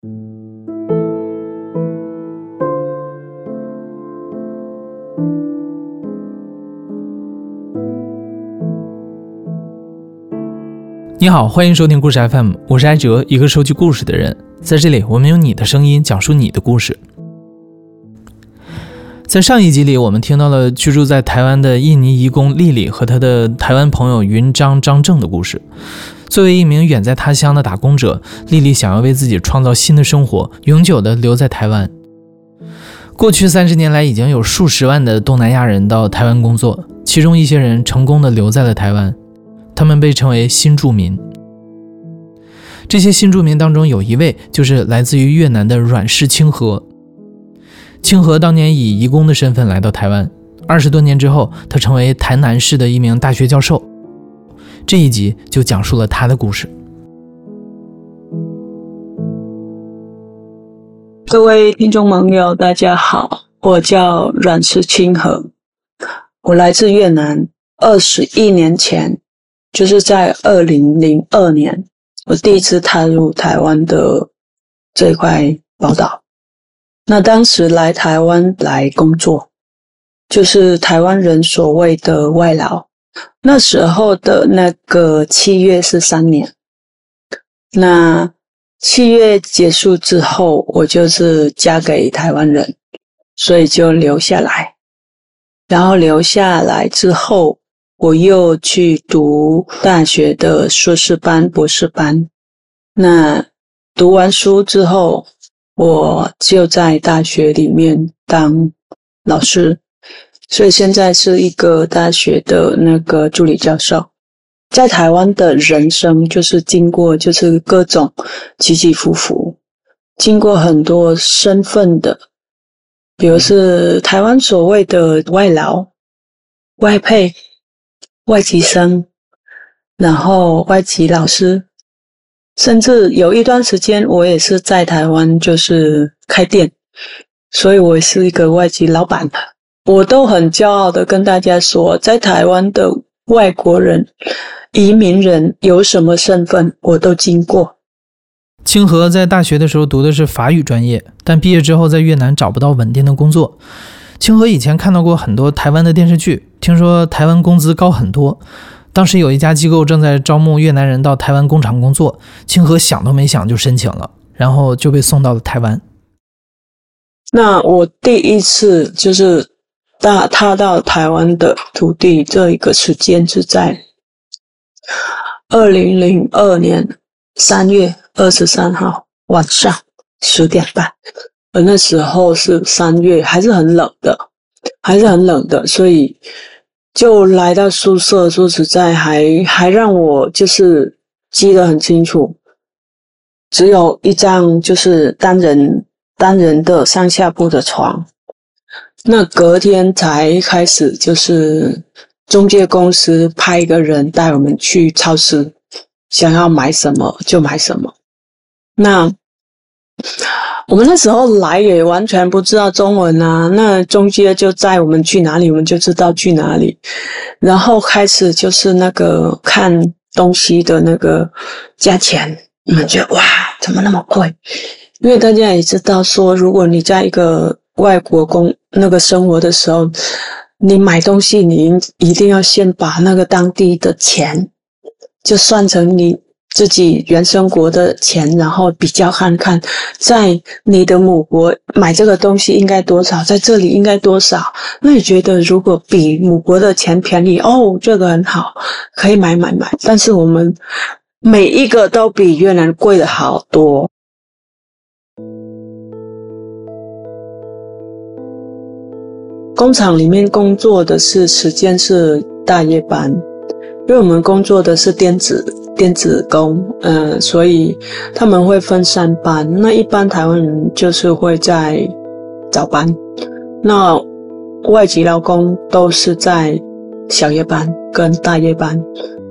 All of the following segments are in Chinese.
你好，欢迎收听故事 FM，我是艾哲，一个收集故事的人。在这里，我们用你的声音讲述你的故事。在上一集里，我们听到了居住在台湾的印尼移工丽丽和她的台湾朋友云章张正的故事。作为一名远在他乡的打工者，丽丽想要为自己创造新的生活，永久的留在台湾。过去三十年来，已经有数十万的东南亚人到台湾工作，其中一些人成功的留在了台湾。他们被称为新住民。这些新住民当中，有一位就是来自于越南的阮氏清河。清河当年以义工的身份来到台湾，二十多年之后，他成为台南市的一名大学教授。这一集就讲述了他的故事。各位听众朋友，大家好，我叫阮氏清河，我来自越南，二十一年前。就是在二零零二年，我第一次踏入台湾的这块宝岛。那当时来台湾来工作，就是台湾人所谓的外劳。那时候的那个契约是三年，那契约结束之后，我就是嫁给台湾人，所以就留下来。然后留下来之后。我又去读大学的硕士班、博士班。那读完书之后，我就在大学里面当老师，所以现在是一个大学的那个助理教授。在台湾的人生就是经过，就是各种起起伏伏，经过很多身份的，比如是台湾所谓的外劳、外配。外籍生，然后外籍老师，甚至有一段时间，我也是在台湾，就是开店，所以我是一个外籍老板。我都很骄傲的跟大家说，在台湾的外国人、移民人有什么身份，我都经过。清河在大学的时候读的是法语专业，但毕业之后在越南找不到稳定的工作。清河以前看到过很多台湾的电视剧，听说台湾工资高很多。当时有一家机构正在招募越南人到台湾工厂工作，清河想都没想就申请了，然后就被送到了台湾。那我第一次就是大踏到台湾的土地，这一个时间是在二零零二年三月二十三号晚上十点半。而那时候是三月，还是很冷的，还是很冷的，所以就来到宿舍。说实在，还还让我就是记得很清楚，只有一张就是单人单人的上下铺的床。那隔天才开始，就是中介公司派一个人带我们去超市，想要买什么就买什么。那。我们那时候来也完全不知道中文啊，那中介就载我们去哪里，我们就知道去哪里。然后开始就是那个看东西的那个价钱，我们觉得哇，怎么那么贵？因为大家也知道说，如果你在一个外国工那个生活的时候，你买东西，你一定要先把那个当地的钱就算成你。自己原生国的钱，然后比较看看，在你的母国买这个东西应该多少，在这里应该多少？那你觉得如果比母国的钱便宜，哦，这个很好，可以买买买。但是我们每一个都比越南贵了好多。工厂里面工作的是时间是大夜班，因为我们工作的是电子。电子工，嗯，所以他们会分三班。那一般台湾人就是会在早班，那外籍劳工都是在小夜班跟大夜班。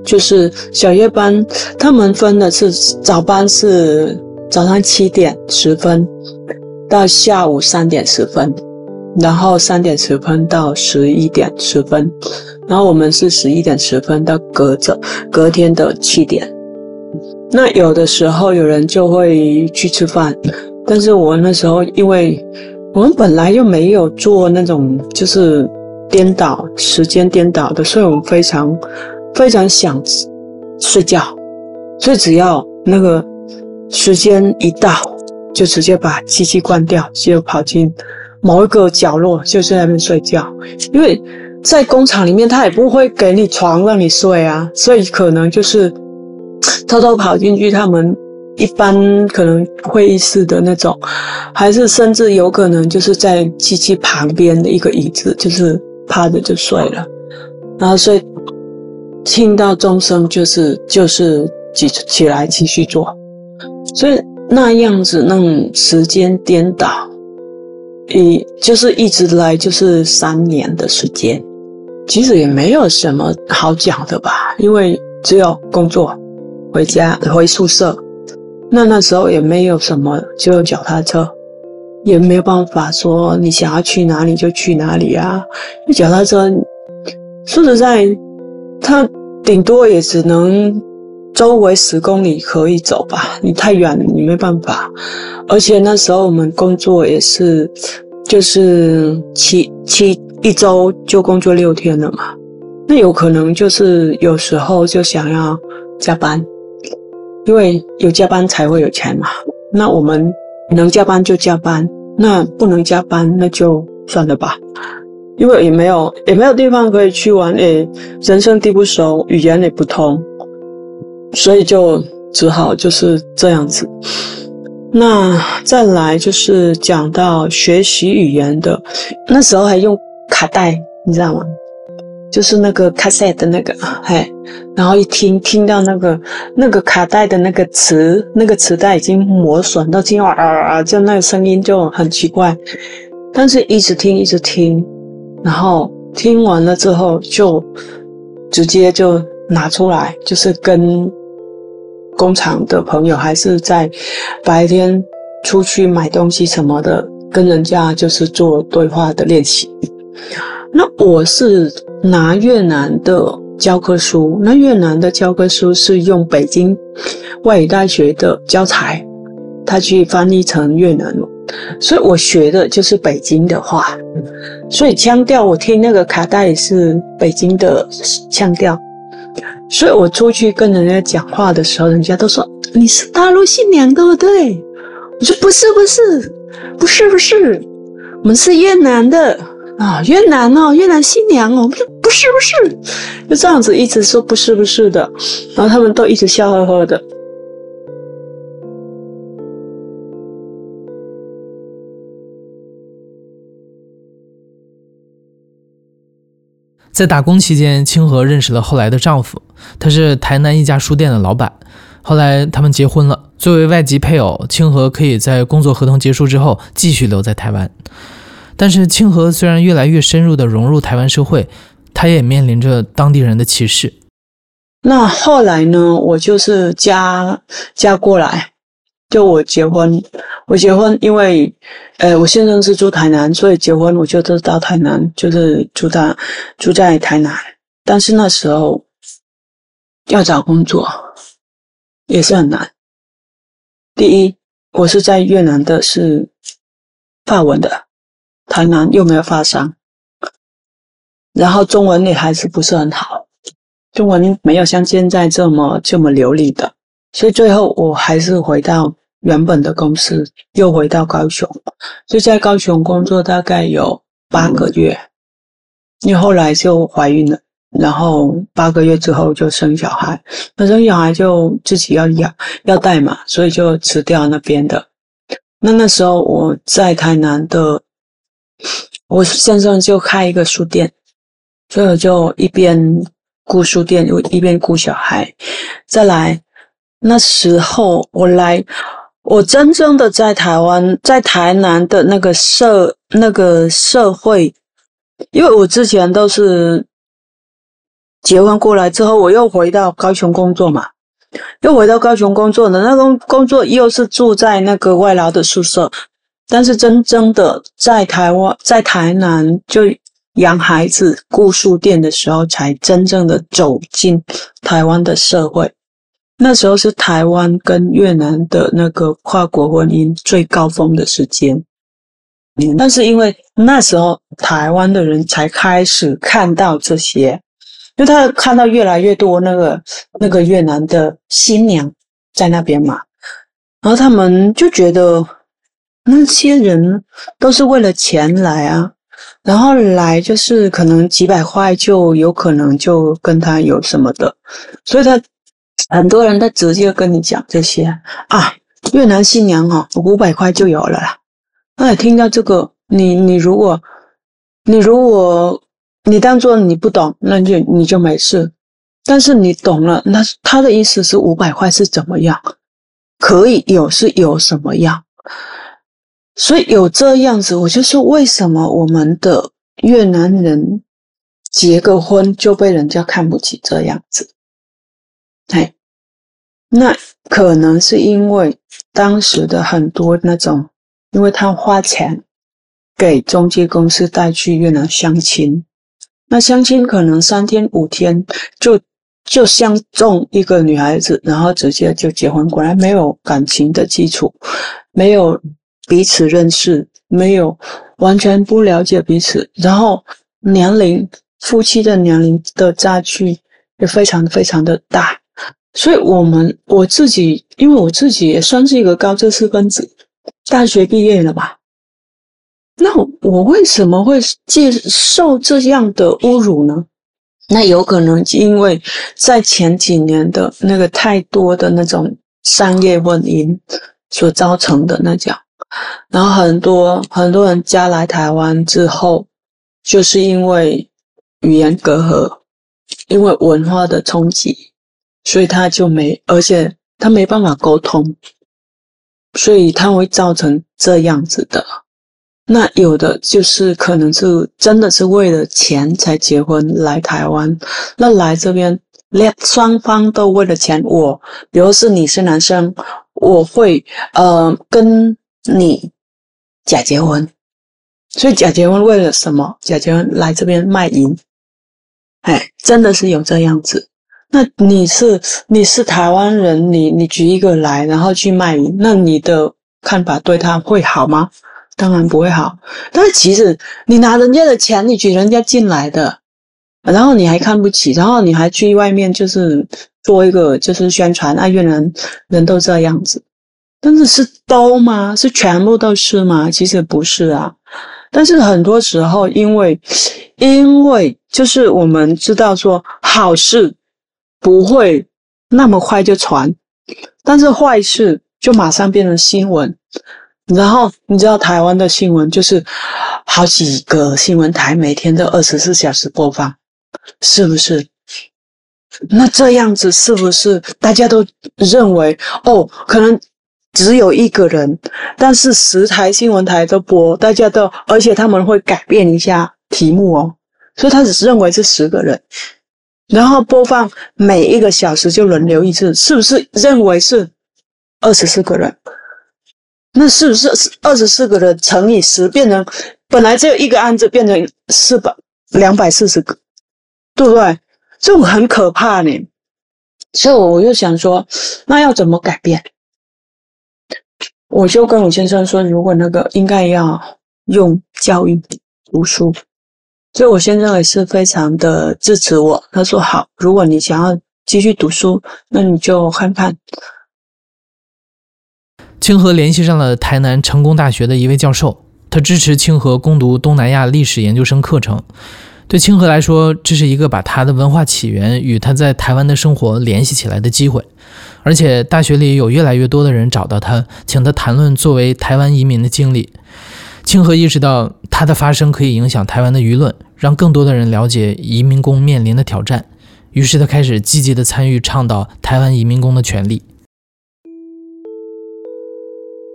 就是小夜班，他们分的是早班是早上七点十分到下午三点十分，然后三点十分到十一点十分。然后我们是十一点十分到隔着隔天的七点，那有的时候有人就会去吃饭，但是我那时候因为我们本来就没有做那种就是颠倒时间颠倒的，所以我们非常非常想睡觉，所以只要那个时间一到，就直接把机器关掉，就跑进某一个角落，就在那边睡觉，因为在工厂里面他也不会给你床让你睡啊，所以可能就是。偷偷跑进去，他们一般可能会议室的那种，还是甚至有可能就是在机器旁边的一个椅子，就是趴着就睡了，然后所以听到钟声就是就是起起来继续做，所以那样子那种时间颠倒，一就是一直来就是三年的时间，其实也没有什么好讲的吧，因为只有工作。回家回宿舍，那那时候也没有什么，就有脚踏车，也没有办法说你想要去哪里就去哪里啊。脚踏车说实在，它顶多也只能周围十公里可以走吧，你太远了你没办法。而且那时候我们工作也是，就是七七一周就工作六天了嘛，那有可能就是有时候就想要加班。因为有加班才会有钱嘛，那我们能加班就加班，那不能加班那就算了吧。因为也没有也没有地方可以去玩，诶，人生地不熟，语言也不通，所以就只好就是这样子。那再来就是讲到学习语言的，那时候还用卡带，你知道吗？就是那个 cassette 的那个，嘿，然后一听听到那个那个卡带的那个磁，那个磁带已经磨损到听啊啊，就那个声音就很奇怪，但是一直听一直听，然后听完了之后就直接就拿出来，就是跟工厂的朋友还是在白天出去买东西什么的，跟人家就是做对话的练习。那我是。拿越南的教科书，那越南的教科书是用北京外语大学的教材，他去翻译成越南，所以我学的就是北京的话，所以腔调我听那个卡带是北京的腔调，所以我出去跟人家讲话的时候，人家都说你是大陆新娘对不对？我说不是不是不是不是，我们是越南的。啊，越南哦，越南新娘哦，我说不是不是，就这样子一直说不是不是的，然后他们都一直笑呵呵的。在打工期间，清河认识了后来的丈夫，他是台南一家书店的老板。后来他们结婚了，作为外籍配偶，清河可以在工作合同结束之后继续留在台湾。但是清河虽然越来越深入的融入台湾社会，他也面临着当地人的歧视。那后来呢？我就是嫁嫁过来，就我结婚，我结婚，因为呃，我先生是住台南，所以结婚我就到台南，就是住在住在台南。但是那时候要找工作也是很难。第一，我是在越南的，是法文的。台南又没有发商，然后中文也还是不是很好，中文没有像现在这么这么流利的，所以最后我还是回到原本的公司，又回到高雄，就在高雄工作大概有八个月，因为后来就怀孕了，然后八个月之后就生小孩，那生小孩就自己要养要带嘛，所以就辞掉那边的。那那时候我在台南的。我先生就开一个书店，所以我就一边顾书店，又一边顾小孩。再来，那时候我来，我真正的在台湾，在台南的那个社那个社会，因为我之前都是结婚过来之后，我又回到高雄工作嘛，又回到高雄工作的那个工作又是住在那个外劳的宿舍。但是真正的在台湾，在台南就养孩子、顾书店的时候，才真正的走进台湾的社会。那时候是台湾跟越南的那个跨国婚姻最高峰的时间。但是因为那时候台湾的人才开始看到这些，因为他看到越来越多那个那个越南的新娘在那边嘛，然后他们就觉得那些人都是为了钱来啊，然后来就是可能几百块就有可能就跟他有什么的，所以他很多人他直接跟你讲这些啊，越南新娘哈五百块就有了啦。那听到这个，你你如果，你如果你当做你不懂，那就你就没事。但是你懂了，那他的意思是五百块是怎么样？可以有是有什么样？所以有这样子，我就说为什么我们的越南人结个婚就被人家看不起这样子？哎，那可能是因为当时的很多那种。因为他花钱给中介公司带去越南相亲，那相亲可能三天五天就就相中一个女孩子，然后直接就结婚，果然没有感情的基础，没有彼此认识，没有完全不了解彼此，然后年龄夫妻的年龄的差距也非常非常的大，所以我们我自己，因为我自己也算是一个高知识分子。大学毕业了吧？那我为什么会接受这样的侮辱呢？那有可能因为在前几年的那个太多的那种商业婚姻所造成的那种，然后很多很多人嫁来台湾之后，就是因为语言隔阂，因为文化的冲击，所以他就没，而且他没办法沟通。所以他会造成这样子的，那有的就是可能是真的是为了钱才结婚来台湾，那来这边两双方都为了钱。我，比如是你是男生，我会呃跟你假结婚，所以假结婚为了什么？假结婚来这边卖淫，哎，真的是有这样子。那你是你是台湾人，你你举一个来，然后去卖淫，那你的看法对他会好吗？当然不会好。但是其实你拿人家的钱，你举人家进来的，然后你还看不起，然后你还去外面就是做一个就是宣传，啊，越南人都这样子。但是是都吗？是全部都是吗？其实不是啊。但是很多时候，因为因为就是我们知道说好事。不会那么快就传，但是坏事就马上变成新闻。然后你知道台湾的新闻就是好几个新闻台每天都二十四小时播放，是不是？那这样子是不是大家都认为哦，可能只有一个人，但是十台新闻台都播，大家都而且他们会改变一下题目哦，所以他只是认为是十个人。然后播放每一个小时就轮流一次，是不是认为是二十四个人？那是不是二十四个人乘以十变成本来只有一个案子变成四百两百四十个，对不对？这种很可怕呢。所以我就想说，那要怎么改变？我就跟我先生说，如果那个应该要用教育读书。所以，我先生也是非常的支持我。他说：“好，如果你想要继续读书，那你就看看。”清河联系上了台南成功大学的一位教授，他支持清河攻读东南亚历史研究生课程。对清河来说，这是一个把他的文化起源与他在台湾的生活联系起来的机会。而且，大学里有越来越多的人找到他，请他谈论作为台湾移民的经历。清河意识到他的发声可以影响台湾的舆论。让更多的人了解移民工面临的挑战，于是他开始积极的参与倡导台湾移民工的权利。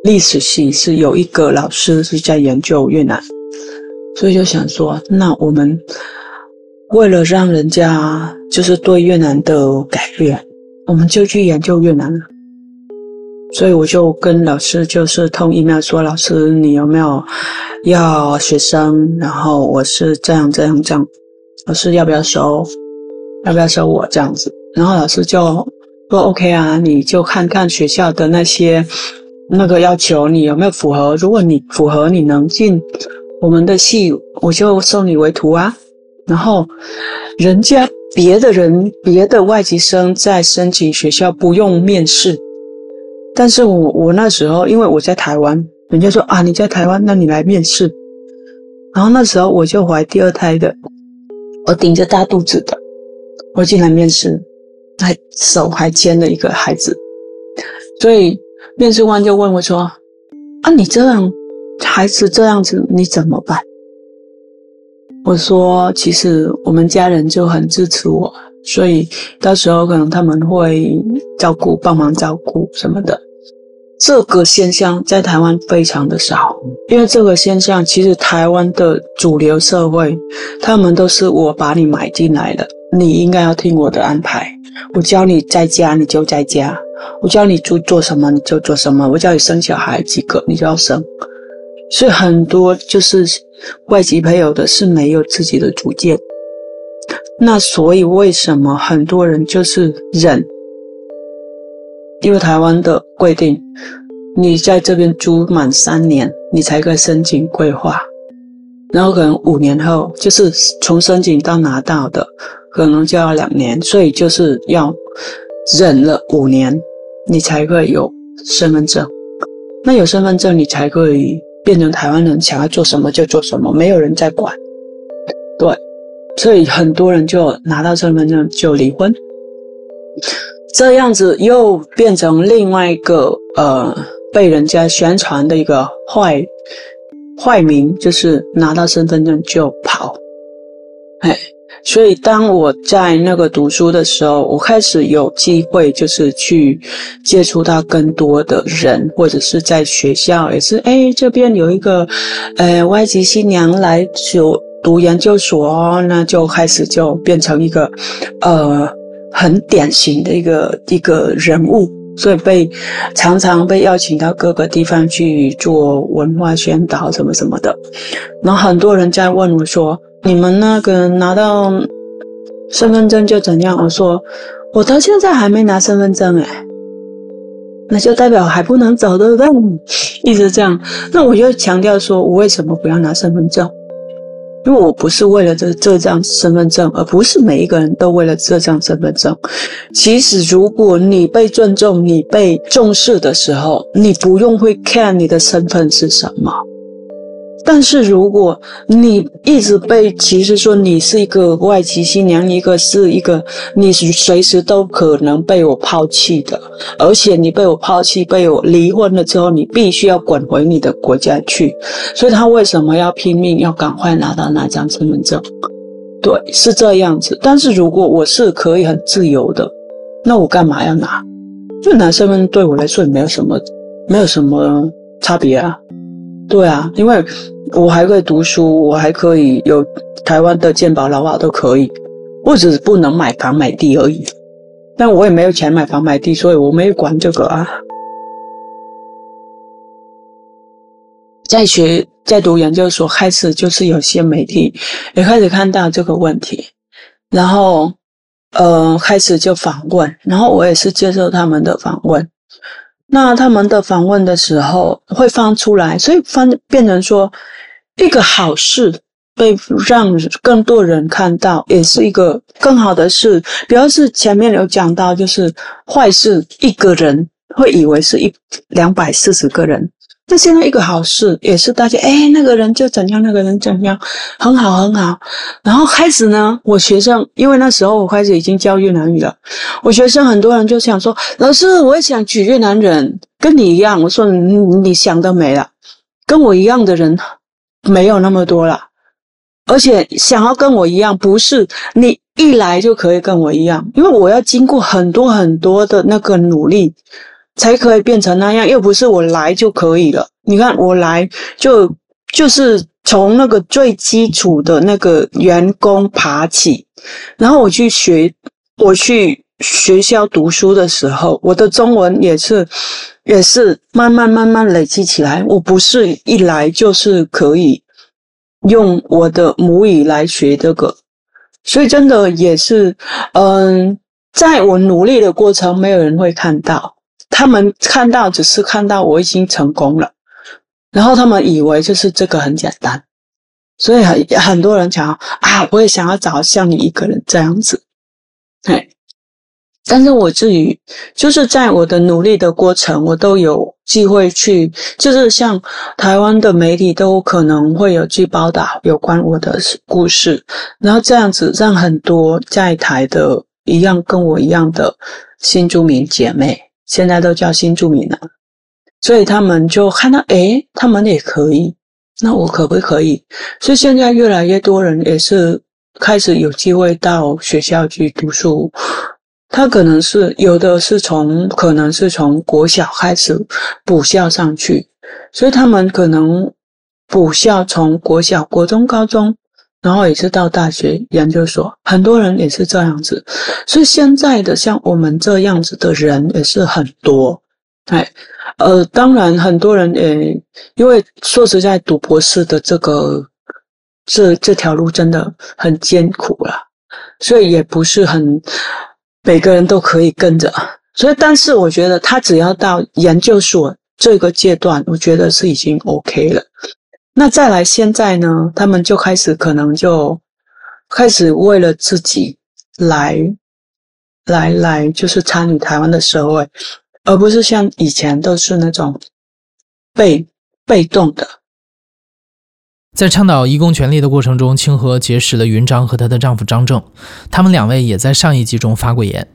历史系是有一个老师是在研究越南，所以就想说，那我们为了让人家就是对越南的改变，我们就去研究越南了。所以我就跟老师就是通 email 说，老师你有没有要学生？然后我是这样这样这样，老师要不要收？要不要收我这样子？然后老师就说 OK 啊，你就看看学校的那些那个要求，你有没有符合？如果你符合，你能进我们的系，我就收你为徒啊。然后人家别的人别的外籍生在申请学校不用面试，但是我我那时候因为我在台湾，人家说啊你在台湾，那你来面试。然后那时候我就怀第二胎的，我顶着大肚子的，我进来面试，还手还牵了一个孩子，所以面试官就问我说：“啊，你这样孩子这样子，你怎么办？”我说：“其实我们家人就很支持我，所以到时候可能他们会照顾、帮忙照顾什么的。”这个现象在台湾非常的少，因为这个现象其实台湾的主流社会，他们都是我把你买进来的，你应该要听我的安排。我教你在家你就在家，我教你做做什么你就做什么，我教你生小孩几个你就要生。所以很多就是外籍朋友的是没有自己的主见，那所以为什么很多人就是忍？因为台湾的规定，你在这边租满三年，你才可以申请规划，然后可能五年后，就是从申请到拿到的，可能就要两年，所以就是要忍了五年，你才可以有身份证。那有身份证，你才可以变成台湾人，想要做什么就做什么，没有人在管。对，所以很多人就拿到身份证就离婚。这样子又变成另外一个呃被人家宣传的一个坏坏名，就是拿到身份证就跑，哎，所以当我在那个读书的时候，我开始有机会就是去接触到更多的人，或者是在学校也是，哎，这边有一个呃外籍新娘来求读研究所，那就开始就变成一个呃。很典型的一个一个人物，所以被常常被邀请到各个地方去做文化宣导什么什么的。然后很多人在问我说：“你们那个拿到身份证就怎样？”我说：“我到现在还没拿身份证哎，那就代表还不能走，对不对？”一直这样，那我就强调说，我为什么不要拿身份证？因为我不是为了这这张身份证，而不是每一个人都为了这张身份证。其实，如果你被尊重、你被重视的时候，你不用会看你的身份是什么。但是，如果你一直被歧视，说你是一个外籍新娘，一个是一个，你随时都可能被我抛弃的，而且你被我抛弃、被我离婚了之后，你必须要滚回你的国家去。所以他为什么要拼命要赶快拿到那张身份证？对，是这样子。但是如果我是可以很自由的，那我干嘛要拿？就拿身份证对我来说也没有什么，没有什么差别啊。对啊，因为。我还可以读书，我还可以有台湾的健保、劳保都可以，我只是不能买房买地而已。但我也没有钱买房买地，所以我没有管这个啊。在学在读研究所开始，就是有些媒体也开始看到这个问题，然后呃开始就访问，然后我也是接受他们的访问。那他们的访问的时候会放出来，所以放变成说。一个好事被让更多人看到，也是一个更好的事。比如是前面有讲到，就是坏事，一个人会以为是一两百四十个人。那现在一个好事，也是大家哎，那个人就怎样，那个人怎样，很好很好。然后开始呢，我学生因为那时候我开始已经教越南语了，我学生很多人就想说，老师，我也想娶越南人，跟你一样。我说你你想得美了，跟我一样的人。没有那么多了，而且想要跟我一样，不是你一来就可以跟我一样，因为我要经过很多很多的那个努力，才可以变成那样，又不是我来就可以了。你看我来就就是从那个最基础的那个员工爬起，然后我去学，我去学校读书的时候，我的中文也是。也是慢慢慢慢累积起来，我不是一来就是可以用我的母语来学这个，所以真的也是，嗯，在我努力的过程，没有人会看到，他们看到只是看到我已经成功了，然后他们以为就是这个很简单，所以很很多人讲啊，我也想要找像你一个人这样子，对。但是我自己就是在我的努力的过程，我都有机会去，就是像台湾的媒体都可能会有去报道有关我的故事，然后这样子让很多在台的一样跟我一样的新住民姐妹，现在都叫新住民了，所以他们就看到，诶，他们也可以，那我可不可以？所以现在越来越多人也是开始有机会到学校去读书。他可能是有的是从可能是从国小开始补校上去，所以他们可能补校从国小、国中、高中，然后也是到大学、研究所，很多人也是这样子。所以现在的像我们这样子的人也是很多。哎，呃，当然很多人也因为说实在，读博士的这个这这条路真的很艰苦了，所以也不是很。每个人都可以跟着，所以，但是我觉得他只要到研究所这个阶段，我觉得是已经 OK 了。那再来，现在呢，他们就开始可能就开始为了自己来来来，就是参与台湾的社会，而不是像以前都是那种被被动的。在倡导义工权利的过程中，清河结识了云章和她的丈夫张正，他们两位也在上一集中发过言。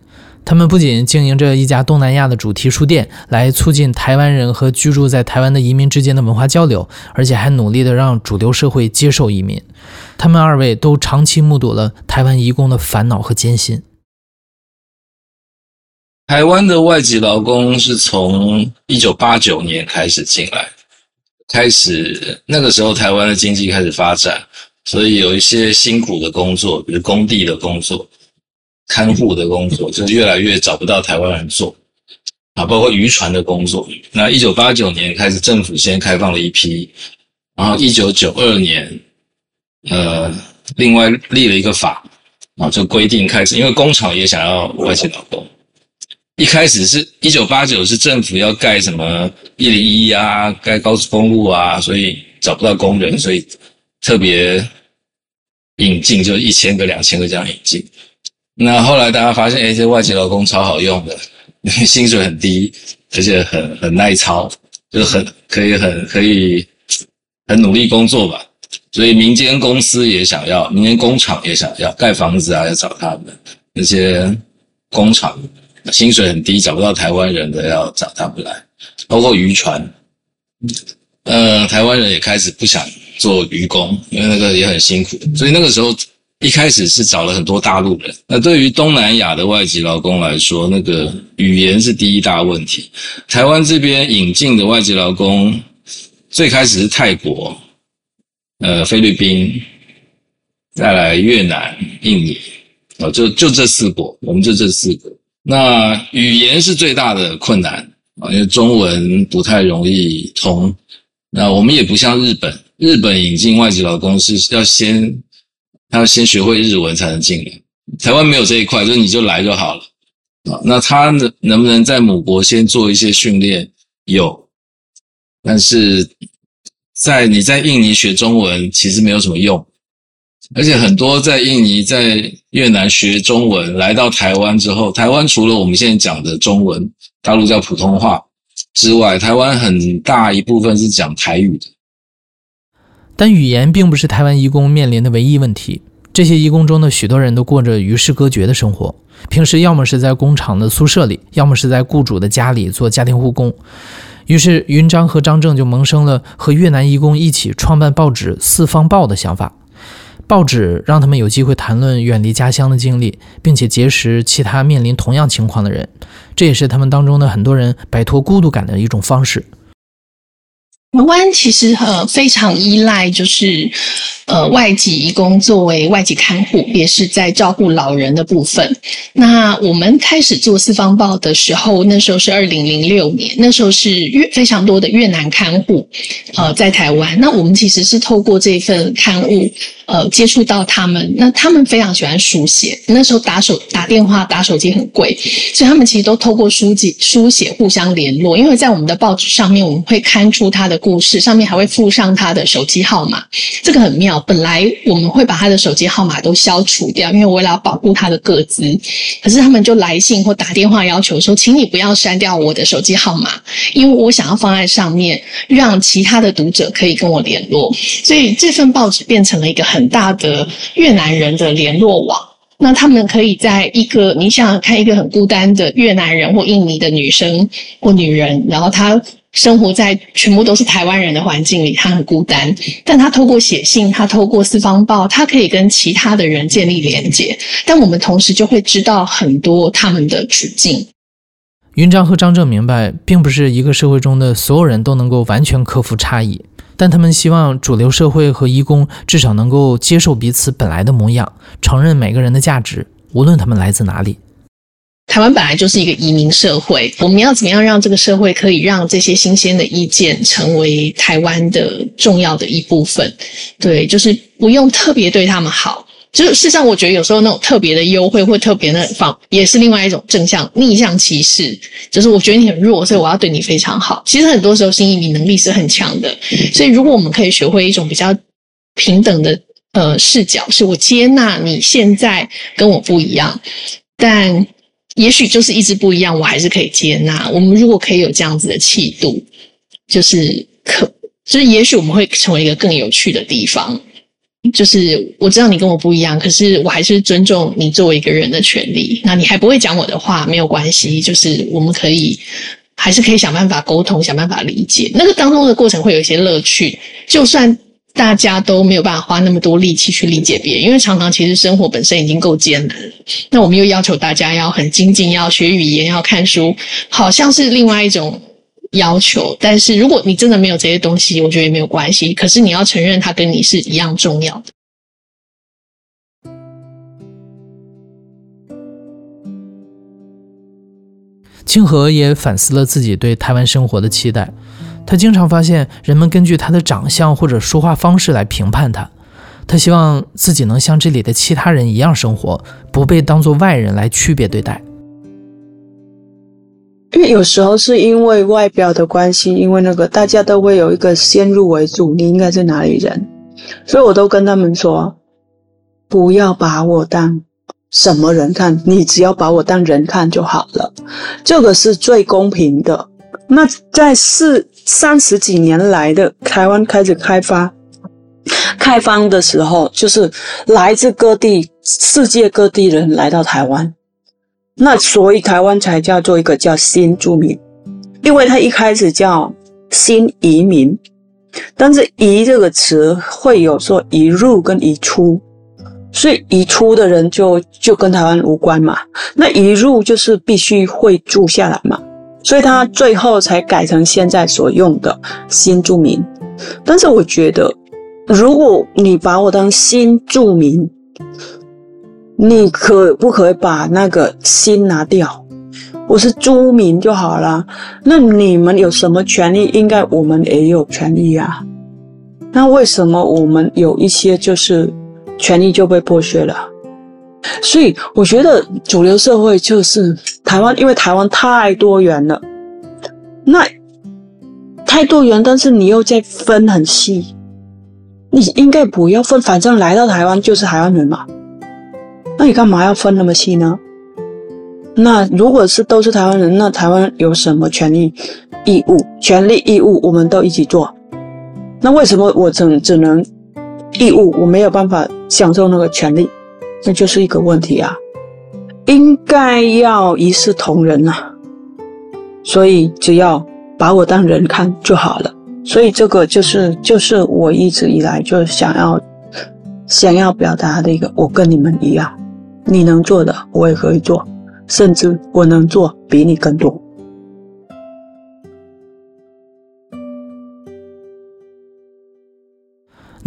他们不仅经营着一家东南亚的主题书店，来促进台湾人和居住在台湾的移民之间的文化交流，而且还努力的让主流社会接受移民。他们二位都长期目睹了台湾移工的烦恼和艰辛。台湾的外籍劳工是从一九八九年开始进来。开始那个时候，台湾的经济开始发展，所以有一些辛苦的工作，比如工地的工作、看护的工作，就越来越找不到台湾人做啊。包括渔船的工作。那一九八九年开始，政府先开放了一批，然后一九九二年，呃，另外立了一个法啊，就规定开始，因为工厂也想要外籍劳工。一开始是一九八九，是政府要盖什么一零一啊，盖高速公路啊，所以找不到工人，所以特别引进，就一千个、两千个这样引进。那后来大家发现，哎，这外籍劳工超好用的，薪水很低，而且很很耐操，就很可以很可以很努力工作吧。所以民间公司也想要，民间工厂也想要盖房子啊，要找他们那些工厂。薪水很低，找不到台湾人的要找他们来，包括渔船，呃，台湾人也开始不想做渔工，因为那个也很辛苦，所以那个时候一开始是找了很多大陆人。那对于东南亚的外籍劳工来说，那个语言是第一大问题。台湾这边引进的外籍劳工，最开始是泰国、呃菲律宾，再来越南、印尼，啊，就就这四国，我们就这四个。那语言是最大的困难啊，因为中文不太容易通。那我们也不像日本，日本引进外籍劳工是要先，他要先学会日文才能进来。台湾没有这一块，就是你就来就好了啊。那他能能不能在母国先做一些训练？有，但是在你在印尼学中文其实没有什么用。而且很多在印尼、在越南学中文，来到台湾之后，台湾除了我们现在讲的中文，大陆叫普通话之外，台湾很大一部分是讲台语的。但语言并不是台湾移工面临的唯一问题。这些移工中的许多人都过着与世隔绝的生活，平时要么是在工厂的宿舍里，要么是在雇主的家里做家庭护工。于是，云章和张正就萌生了和越南移工一起创办报纸《四方报》的想法。报纸让他们有机会谈论远离家乡的经历，并且结识其他面临同样情况的人，这也是他们当中的很多人摆脱孤独感的一种方式。台湾其实呃非常依赖就是呃外籍义工作为外籍看护，也是在照顾老人的部分。那我们开始做四方报的时候，那时候是二零零六年，那时候是越非常多的越南看护呃在台湾。那我们其实是透过这份刊物呃接触到他们，那他们非常喜欢书写，那时候打手打电话打手机很贵，所以他们其实都透过书籍书写互相联络。因为在我们的报纸上面，我们会刊出他的。故事上面还会附上他的手机号码，这个很妙。本来我们会把他的手机号码都消除掉，因为为了要保护他的个资。可是他们就来信或打电话要求说，请你不要删掉我的手机号码，因为我想要放在上面，让其他的读者可以跟我联络。所以这份报纸变成了一个很大的越南人的联络网。那他们可以在一个你想想看，一个很孤单的越南人或印尼的女生或女人，然后她。生活在全部都是台湾人的环境里，他很孤单。但他透过写信，他透过四方报，他可以跟其他的人建立连接。但我们同时就会知道很多他们的处境。云章和张正明白，并不是一个社会中的所有人都能够完全克服差异，但他们希望主流社会和义工至少能够接受彼此本来的模样，承认每个人的价值，无论他们来自哪里。台湾本来就是一个移民社会，我们要怎么样让这个社会可以让这些新鲜的意见成为台湾的重要的一部分？对，就是不用特别对他们好。就事实上，我觉得有时候那种特别的优惠或特别的放，也是另外一种正向逆向歧视。就是我觉得你很弱，所以我要对你非常好。其实很多时候新移民能力是很强的，所以如果我们可以学会一种比较平等的呃视角，是我接纳你现在跟我不一样，但。也许就是一直不一样，我还是可以接纳。我们如果可以有这样子的气度，就是可，就是也许我们会成为一个更有趣的地方。就是我知道你跟我不一样，可是我还是尊重你作为一个人的权利。那你还不会讲我的话，没有关系，就是我们可以还是可以想办法沟通，想办法理解。那个当中的过程会有一些乐趣，就算。大家都没有办法花那么多力气去理解别人，因为常常其实生活本身已经够艰难了。那我们又要求大家要很精进，要学语言，要看书，好像是另外一种要求。但是如果你真的没有这些东西，我觉得也没有关系。可是你要承认，它跟你是一样重要的。清河也反思了自己对台湾生活的期待。他经常发现人们根据他的长相或者说话方式来评判他，他希望自己能像这里的其他人一样生活，不被当作外人来区别对待。因为有时候是因为外表的关系，因为那个大家都会有一个先入为主，你应该是哪里人，所以我都跟他们说，不要把我当什么人看，你只要把我当人看就好了，这个是最公平的。那在四三十几年来的台湾开始开发、开放的时候，就是来自各地、世界各地人来到台湾，那所以台湾才叫做一个叫新住民，因为他一开始叫新移民，但是移这个词会有说移入跟移出，所以移出的人就就跟台湾无关嘛，那移入就是必须会住下来嘛。所以他最后才改成现在所用的新住民。但是我觉得，如果你把我当新住民，你可不可以把那个新拿掉？我是租民就好了。那你们有什么权利？应该我们也有权利呀。那为什么我们有一些就是权利就被剥削了？所以我觉得主流社会就是台湾，因为台湾太多元了，那太多元，但是你又在分很细，你应该不要分，反正来到台湾就是台湾人嘛，那你干嘛要分那么细呢？那如果是都是台湾人，那台湾有什么权利、义务？权利义务我们都一起做，那为什么我只只能义务，我没有办法享受那个权利？那就是一个问题啊，应该要一视同仁呐，所以只要把我当人看就好了。所以这个就是就是我一直以来就想要想要表达的一个，我跟你们一样，你能做的我也可以做，甚至我能做比你更多。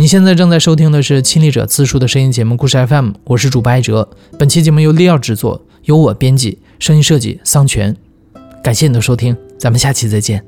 你现在正在收听的是亲历者自述的声音节目《故事 FM》，我是主播艾哲。本期节目由利奥制作，由我编辑，声音设计桑泉。感谢你的收听，咱们下期再见。